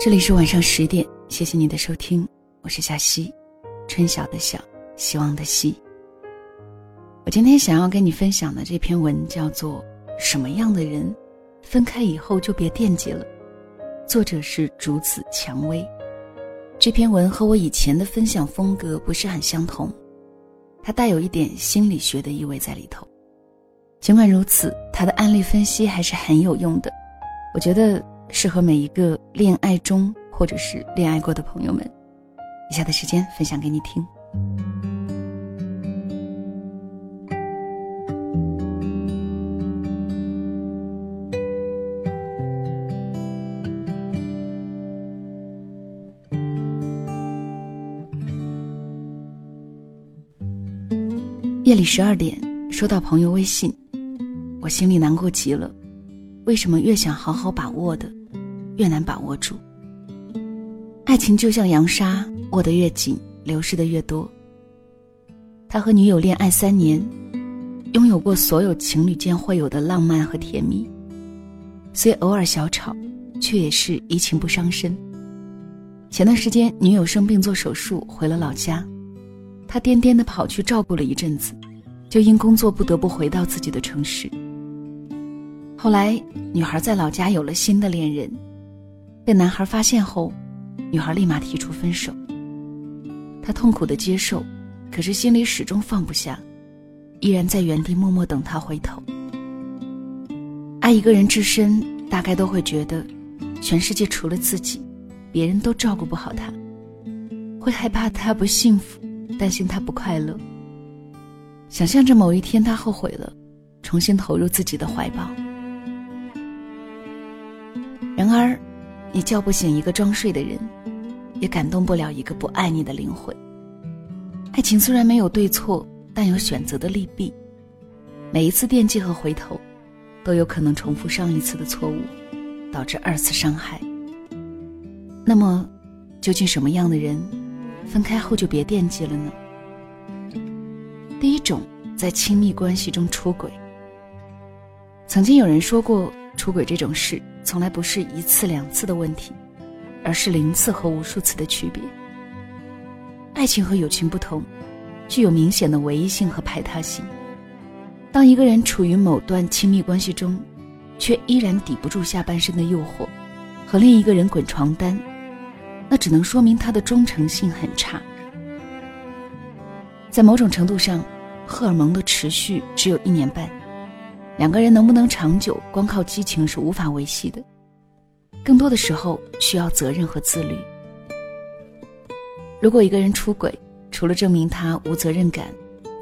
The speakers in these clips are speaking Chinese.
这里是晚上十点，谢谢你的收听，我是夏曦，春晓的晓，希望的希。我今天想要跟你分享的这篇文叫做《什么样的人，分开以后就别惦记了》，作者是竹子蔷薇。这篇文和我以前的分享风格不是很相同，它带有一点心理学的意味在里头。尽管如此，它的案例分析还是很有用的，我觉得。适合每一个恋爱中或者是恋爱过的朋友们，以下的时间分享给你听。夜里十二点，收到朋友微信，我心里难过极了。为什么越想好好把握的？越难把握住。爱情就像扬沙，握得越紧，流失的越多。他和女友恋爱三年，拥有过所有情侣间会有的浪漫和甜蜜，虽偶尔小吵，却也是怡情不伤身。前段时间，女友生病做手术，回了老家，他颠颠的跑去照顾了一阵子，就因工作不得不回到自己的城市。后来，女孩在老家有了新的恋人。被男孩发现后，女孩立马提出分手。他痛苦的接受，可是心里始终放不下，依然在原地默默等他回头。爱一个人至深，大概都会觉得，全世界除了自己，别人都照顾不好他，会害怕他不幸福，担心他不快乐，想象着某一天他后悔了，重新投入自己的怀抱。然而。你叫不醒一个装睡的人，也感动不了一个不爱你的灵魂。爱情虽然没有对错，但有选择的利弊。每一次惦记和回头，都有可能重复上一次的错误，导致二次伤害。那么，究竟什么样的人，分开后就别惦记了呢？第一种，在亲密关系中出轨。曾经有人说过，出轨这种事。从来不是一次两次的问题，而是零次和无数次的区别。爱情和友情不同，具有明显的唯一性和排他性。当一个人处于某段亲密关系中，却依然抵不住下半身的诱惑，和另一个人滚床单，那只能说明他的忠诚性很差。在某种程度上，荷尔蒙的持续只有一年半。两个人能不能长久，光靠激情是无法维系的。更多的时候需要责任和自律。如果一个人出轨，除了证明他无责任感、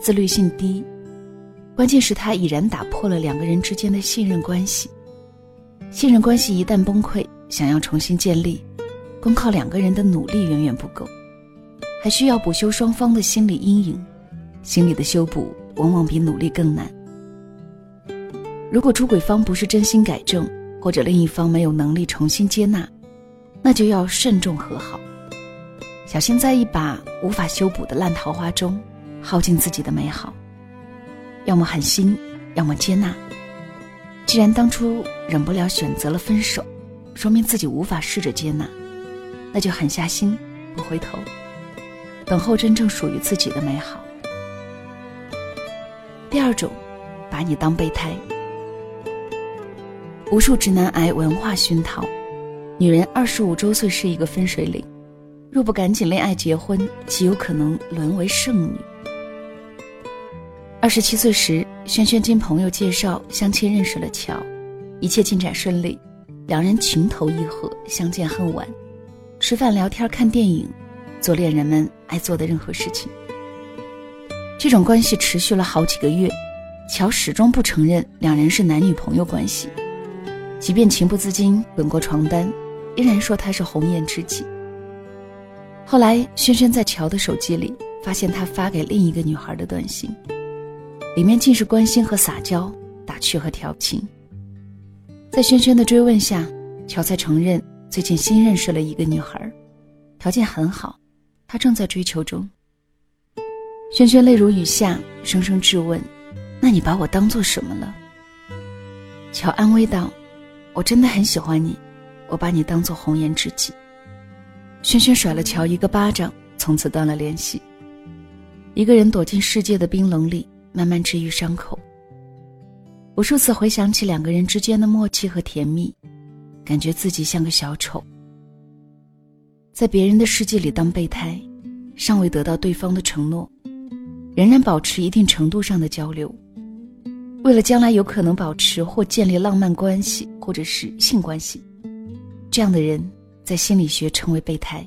自律性低，关键是他已然打破了两个人之间的信任关系。信任关系一旦崩溃，想要重新建立，光靠两个人的努力远远不够，还需要补修双方的心理阴影。心理的修补往往比努力更难。如果出轨方不是真心改正，或者另一方没有能力重新接纳，那就要慎重和好，小心在一把无法修补的烂桃花中耗尽自己的美好。要么狠心，要么接纳。既然当初忍不了选择了分手，说明自己无法试着接纳，那就狠下心，不回头，等候真正属于自己的美好。第二种，把你当备胎。无数直男癌文化熏陶，女人二十五周岁是一个分水岭，若不赶紧恋爱结婚，极有可能沦为剩女。二十七岁时，轩轩经朋友介绍相亲认识了乔，一切进展顺利，两人情投意合，相见恨晚，吃饭聊天看电影，做恋人们爱做的任何事情。这种关系持续了好几个月，乔始终不承认两人是男女朋友关系。即便情不自禁滚过床单，依然说他是红颜知己。后来，轩轩在乔的手机里发现他发给另一个女孩的短信，里面尽是关心和撒娇、打趣和调情。在轩轩的追问下，乔才承认最近新认识了一个女孩，条件很好，他正在追求中。轩轩泪如雨下，声声质问：“那你把我当做什么了？”乔安慰道。我真的很喜欢你，我把你当做红颜知己。轩轩甩了乔一个巴掌，从此断了联系。一个人躲进世界的冰冷里，慢慢治愈伤口。无数次回想起两个人之间的默契和甜蜜，感觉自己像个小丑，在别人的世界里当备胎，尚未得到对方的承诺，仍然保持一定程度上的交流。为了将来有可能保持或建立浪漫关系，或者是性关系，这样的人。在心理学称为备胎。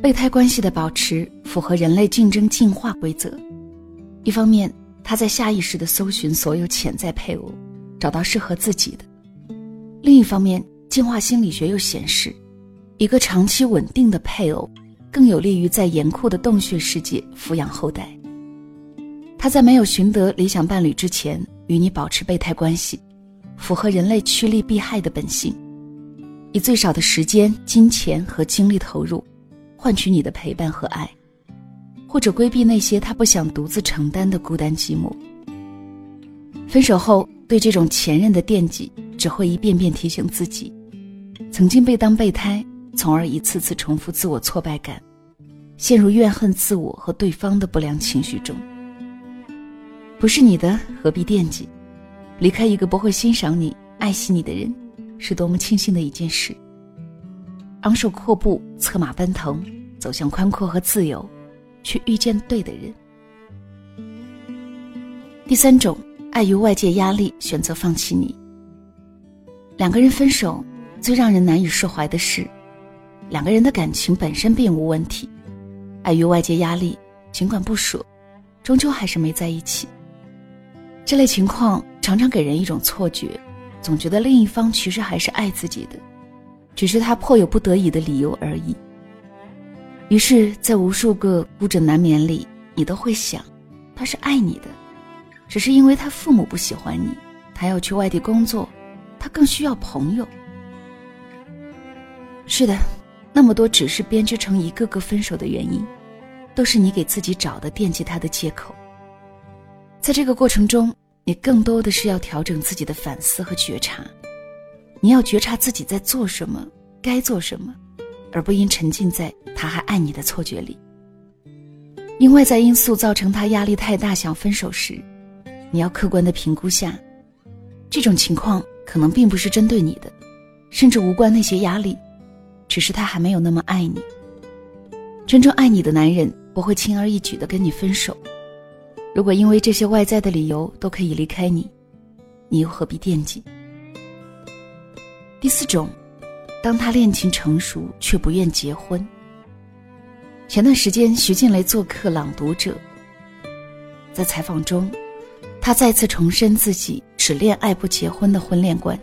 备胎关系的保持符合人类竞争进化规则。一方面，他在下意识的搜寻所有潜在配偶，找到适合自己的；另一方面，进化心理学又显示，一个长期稳定的配偶，更有利于在严酷的洞穴世界抚养后代。他在没有寻得理想伴侣之前，与你保持备胎关系，符合人类趋利避害的本性。以最少的时间、金钱和精力投入，换取你的陪伴和爱，或者规避那些他不想独自承担的孤单寂寞。分手后，对这种前任的惦记，只会一遍遍提醒自己，曾经被当备胎，从而一次次重复自我挫败感，陷入怨恨自我和对方的不良情绪中。不是你的，何必惦记？离开一个不会欣赏你、爱惜你的人。是多么庆幸的一件事。昂首阔步，策马奔腾，走向宽阔和自由，去遇见对的人。第三种，碍于外界压力选择放弃你。两个人分手，最让人难以释怀的是，两个人的感情本身并无问题，碍于外界压力，尽管不舍，终究还是没在一起。这类情况常常给人一种错觉。总觉得另一方其实还是爱自己的，只是他迫有不得已的理由而已。于是，在无数个孤枕难眠里，你都会想，他是爱你的，只是因为他父母不喜欢你，他要去外地工作，他更需要朋友。是的，那么多只是编织成一个个分手的原因，都是你给自己找的惦记他的借口。在这个过程中。你更多的是要调整自己的反思和觉察，你要觉察自己在做什么，该做什么，而不因沉浸在他还爱你的错觉里。因外在因素造成他压力太大想分手时，你要客观的评估下，这种情况可能并不是针对你的，甚至无关那些压力，只是他还没有那么爱你。真正爱你的男人不会轻而易举的跟你分手。如果因为这些外在的理由都可以离开你，你又何必惦记？第四种，当他恋情成熟却不愿结婚。前段时间，徐静蕾做客《朗读者》，在采访中，他再次重申自己只恋爱不结婚的婚恋观。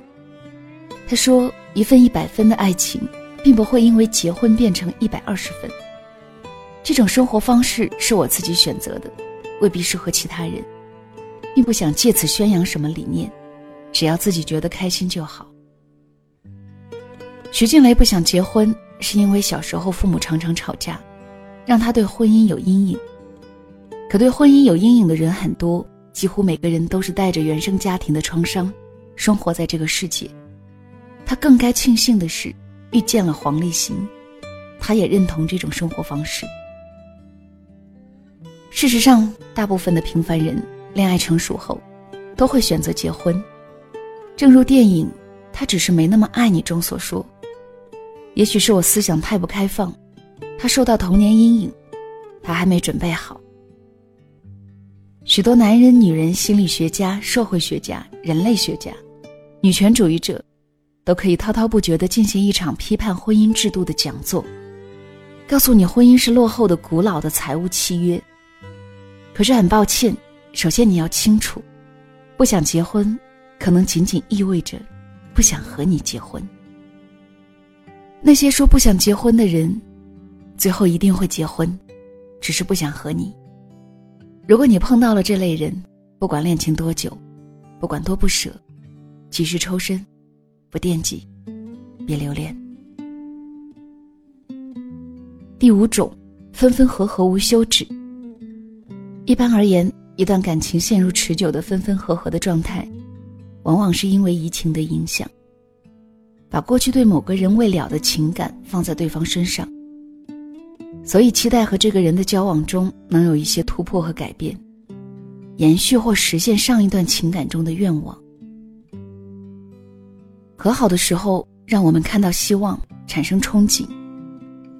他说：“一份一百分的爱情，并不会因为结婚变成一百二十分。这种生活方式是我自己选择的。”未必适合其他人，并不想借此宣扬什么理念，只要自己觉得开心就好。徐静蕾不想结婚，是因为小时候父母常常吵架，让她对婚姻有阴影。可对婚姻有阴影的人很多，几乎每个人都是带着原生家庭的创伤，生活在这个世界。她更该庆幸的是，遇见了黄立行，他也认同这种生活方式。事实上，大部分的平凡人恋爱成熟后，都会选择结婚。正如电影《他只是没那么爱你》中所说：“也许是我思想太不开放，他受到童年阴影，他还没准备好。”许多男人、女人、心理学家、社会学家、人类学家、女权主义者，都可以滔滔不绝地进行一场批判婚姻制度的讲座，告诉你婚姻是落后的、古老的财务契约。可是很抱歉，首先你要清楚，不想结婚，可能仅仅意味着不想和你结婚。那些说不想结婚的人，最后一定会结婚，只是不想和你。如果你碰到了这类人，不管恋情多久，不管多不舍，及时抽身，不惦记，别留恋。第五种，分分合合无休止。一般而言，一段感情陷入持久的分分合合的状态，往往是因为移情的影响。把过去对某个人未了的情感放在对方身上，所以期待和这个人的交往中能有一些突破和改变，延续或实现上一段情感中的愿望。和好的时候，让我们看到希望，产生憧憬，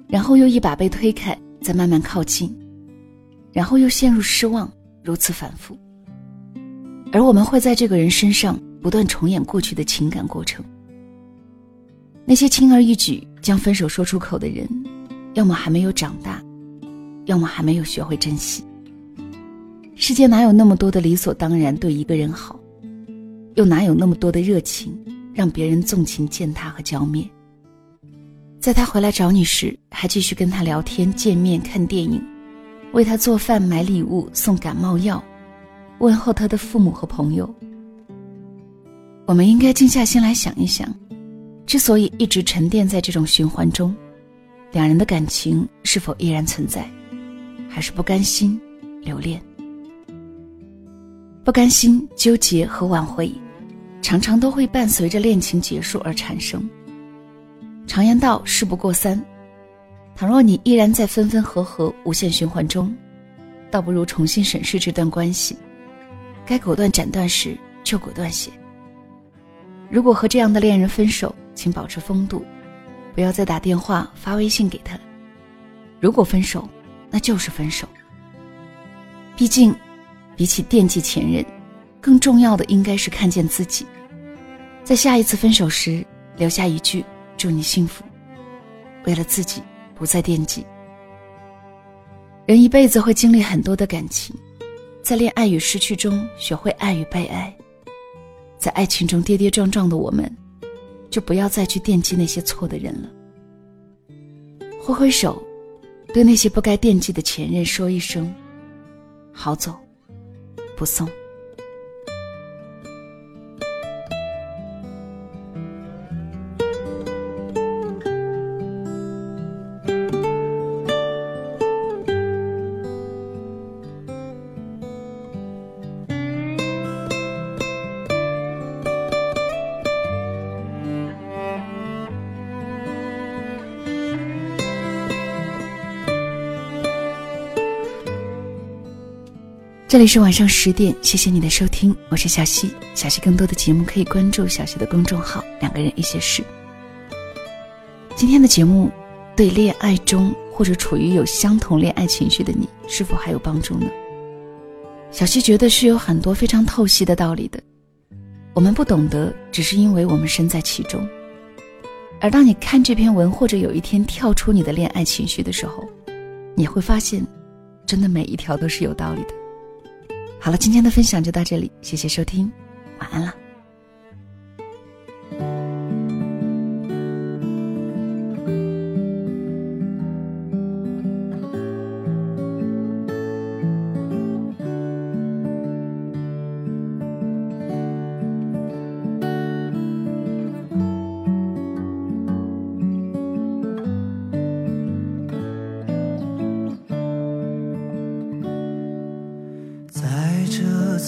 然后又一把被推开，再慢慢靠近，然后又陷入失望，如此反复。而我们会在这个人身上不断重演过去的情感过程。那些轻而易举将分手说出口的人，要么还没有长大，要么还没有学会珍惜。世界哪有那么多的理所当然对一个人好，又哪有那么多的热情让别人纵情践踏和浇灭？在他回来找你时，还继续跟他聊天、见面、看电影，为他做饭、买礼物、送感冒药。问候他的父母和朋友。我们应该静下心来想一想，之所以一直沉淀在这种循环中，两人的感情是否依然存在，还是不甘心留恋？不甘心、纠结和挽回，常常都会伴随着恋情结束而产生。常言道：“事不过三。”倘若你依然在分分合合、无限循环中，倒不如重新审视这段关系。该果断斩断时就果断些。如果和这样的恋人分手，请保持风度，不要再打电话发微信给他。如果分手，那就是分手。毕竟，比起惦记前任，更重要的应该是看见自己。在下一次分手时，留下一句“祝你幸福”，为了自己不再惦记。人一辈子会经历很多的感情。在恋爱与失去中学会爱与被爱，在爱情中跌跌撞撞的我们，就不要再去惦记那些错的人了。挥挥手，对那些不该惦记的前任说一声：“好走，不送。”这里是晚上十点，谢谢你的收听，我是小溪。小溪更多的节目可以关注小溪的公众号“两个人一些事”。今天的节目对恋爱中或者处于有相同恋爱情绪的你是否还有帮助呢？小溪觉得是有很多非常透析的道理的，我们不懂得，只是因为我们身在其中。而当你看这篇文，或者有一天跳出你的恋爱情绪的时候，你会发现，真的每一条都是有道理的。好了，今天的分享就到这里，谢谢收听，晚安了。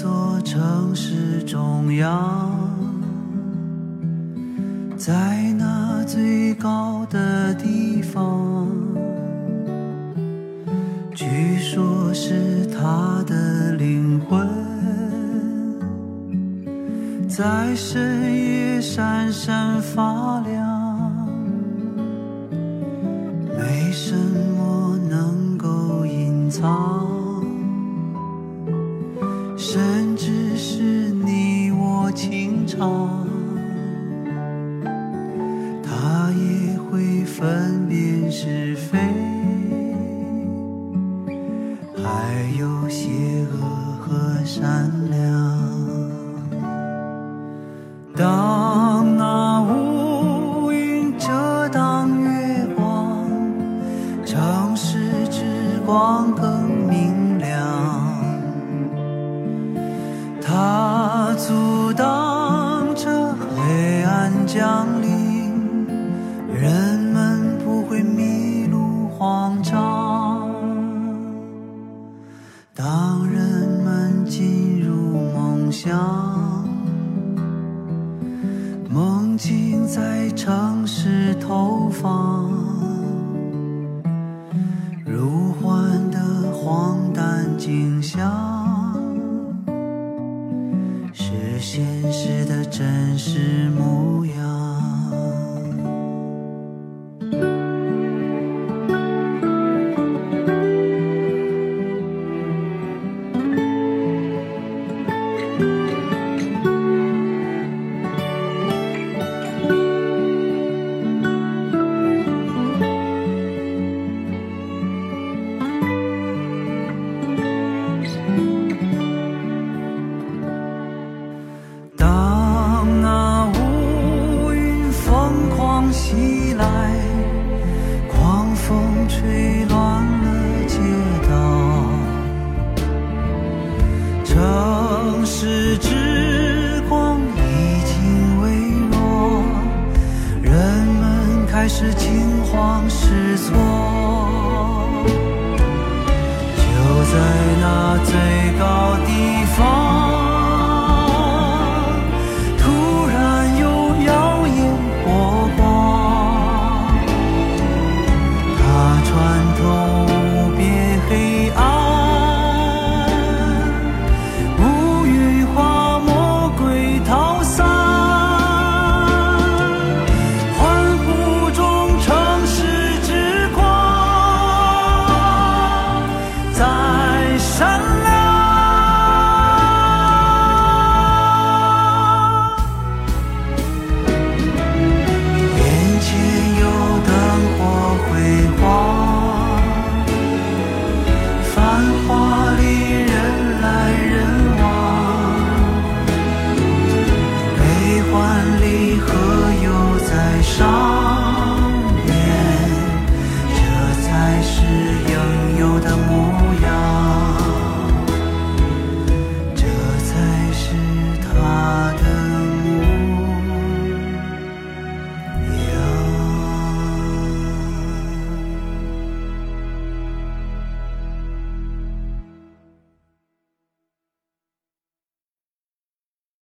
座城市中央在那最高的地方，据说是他的灵魂，在深夜闪闪发亮，甚至是你我情长。阻挡着黑暗降临。